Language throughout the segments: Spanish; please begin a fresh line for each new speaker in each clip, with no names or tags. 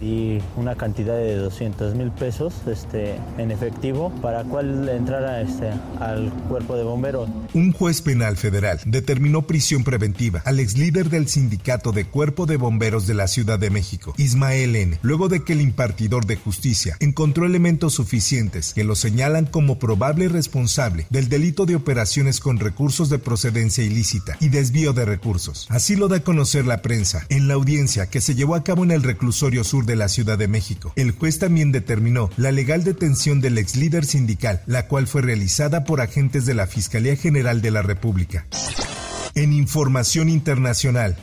Y una cantidad de 200 mil pesos este, en efectivo para cual entrara este, al cuerpo de bomberos.
Un juez penal federal determinó prisión preventiva al ex líder del sindicato de cuerpo de bomberos de la Ciudad de México, Ismael N., luego de que el impartidor de justicia encontró elementos suficientes que lo señalan como probable responsable del delito de operaciones con recursos de procedencia ilícita y desvío de recursos. Así lo da a conocer la prensa en la audiencia que se llevó a cabo en el reclusorio sur de la Ciudad de México. El juez también determinó la legal detención del ex líder sindical, la cual fue realizada por agentes de la Fiscalía General de la República. En información internacional,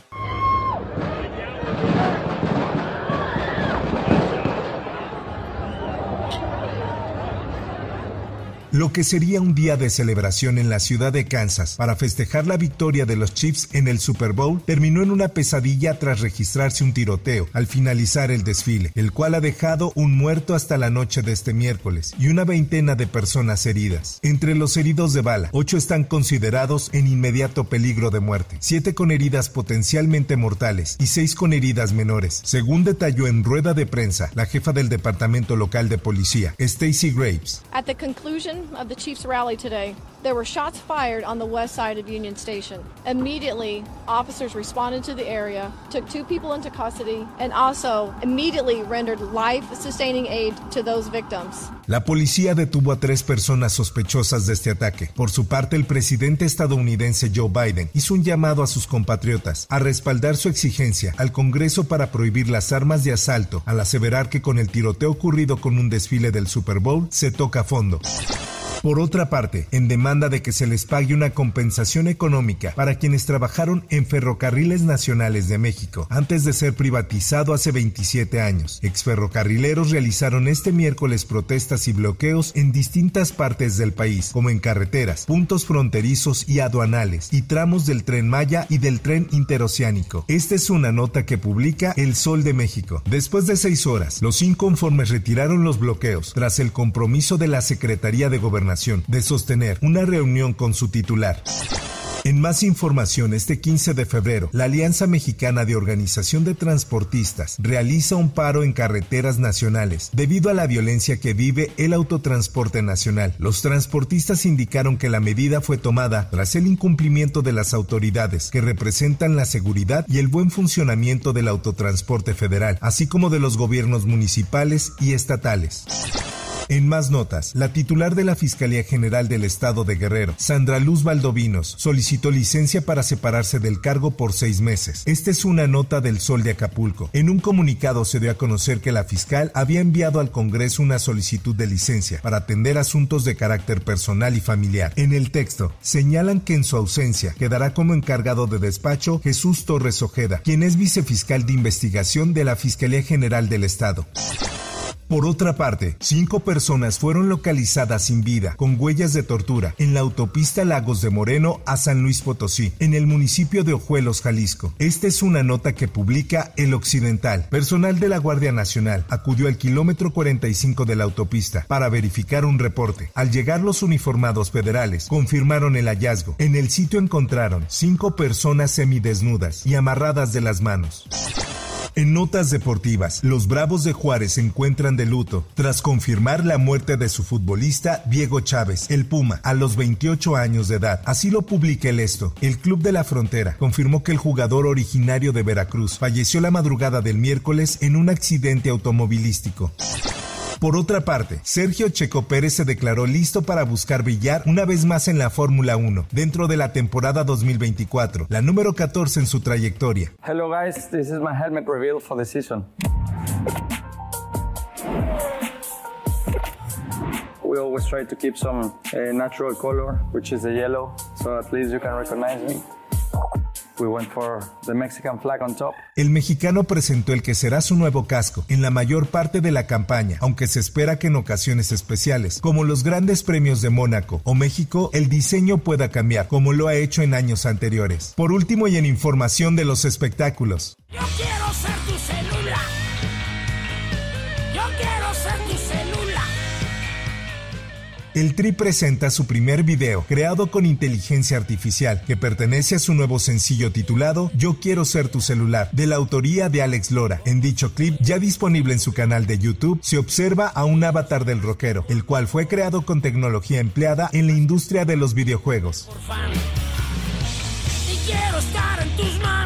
lo que sería un día de celebración en la ciudad de Kansas para festejar la victoria de los Chiefs en el Super Bowl terminó en una pesadilla tras registrarse un tiroteo al finalizar el desfile, el cual ha dejado un muerto hasta la noche de este miércoles y una veintena de personas heridas. Entre los heridos de bala, ocho están considerados en inmediato peligro de muerte, siete con heridas potencialmente mortales y seis con heridas menores, según detalló en rueda de prensa la jefa del departamento local de policía, Stacy Graves.
Of the Chiefs rally today, there were shots fired on the west side of Union Station. Immediately, officers responded to the area, took two people into custody, and also immediately rendered life-sustaining aid to those victims.
La policía detuvo a tres personas sospechosas de este ataque. Por su parte, el presidente estadounidense Joe Biden hizo un llamado a sus compatriotas a respaldar su exigencia al Congreso para prohibir las armas de asalto, al aseverar que con el tiroteo ocurrido con un desfile del Super Bowl se toca fondo. Por otra parte, en demanda de que se les pague una compensación económica para quienes trabajaron en ferrocarriles nacionales de México antes de ser privatizado hace 27 años, exferrocarrileros realizaron este miércoles protestas y bloqueos en distintas partes del país, como en carreteras, puntos fronterizos y aduanales, y tramos del tren Maya y del tren interoceánico. Esta es una nota que publica El Sol de México. Después de seis horas, los inconformes retiraron los bloqueos tras el compromiso de la Secretaría de Gobernación de sostener una reunión con su titular. En más información, este 15 de febrero, la Alianza Mexicana de Organización de Transportistas realiza un paro en carreteras nacionales debido a la violencia que vive el autotransporte nacional. Los transportistas indicaron que la medida fue tomada tras el incumplimiento de las autoridades que representan la seguridad y el buen funcionamiento del autotransporte federal, así como de los gobiernos municipales y estatales. En más notas, la titular de la Fiscalía General del Estado de Guerrero, Sandra Luz Valdovinos, solicitó licencia para separarse del cargo por seis meses. Esta es una nota del Sol de Acapulco. En un comunicado se dio a conocer que la fiscal había enviado al Congreso una solicitud de licencia para atender asuntos de carácter personal y familiar. En el texto, señalan que en su ausencia quedará como encargado de despacho Jesús Torres Ojeda, quien es vicefiscal de investigación de la Fiscalía General del Estado. Por otra parte, cinco personas fueron localizadas sin vida, con huellas de tortura, en la autopista Lagos de Moreno a San Luis Potosí, en el municipio de Ojuelos, Jalisco. Esta es una nota que publica El Occidental. Personal de la Guardia Nacional acudió al kilómetro 45 de la autopista para verificar un reporte. Al llegar los uniformados federales, confirmaron el hallazgo. En el sitio encontraron cinco personas semidesnudas y amarradas de las manos. En notas deportivas, los Bravos de Juárez se encuentran de luto tras confirmar la muerte de su futbolista Diego Chávez, el Puma, a los 28 años de edad. Así lo publica el esto. El Club de la Frontera confirmó que el jugador originario de Veracruz falleció la madrugada del miércoles en un accidente automovilístico. Por otra parte, Sergio Checo Pérez se declaró listo para buscar brillar una vez más en la Fórmula 1 dentro de la temporada 2024, la número 14 en su trayectoria.
Hello guys, this is my helmet reveal for the season. we always try to keep some uh, natural color, which is the yellow, so at least you can recognize me. We went for the Mexican flag on top.
El mexicano presentó el que será su nuevo casco en la mayor parte de la campaña, aunque se espera que en ocasiones especiales, como los grandes premios de Mónaco o México, el diseño pueda cambiar, como lo ha hecho en años anteriores. Por último y en información de los espectáculos.
Yo quiero ser tu
El Tri presenta su primer video, creado con inteligencia artificial, que pertenece a su nuevo sencillo titulado Yo quiero ser tu celular, de la autoría de Alex Lora. En dicho clip, ya disponible en su canal de YouTube, se observa a un avatar del rockero, el cual fue creado con tecnología empleada en la industria de los videojuegos.
Por fan. Y quiero estar en tus manos.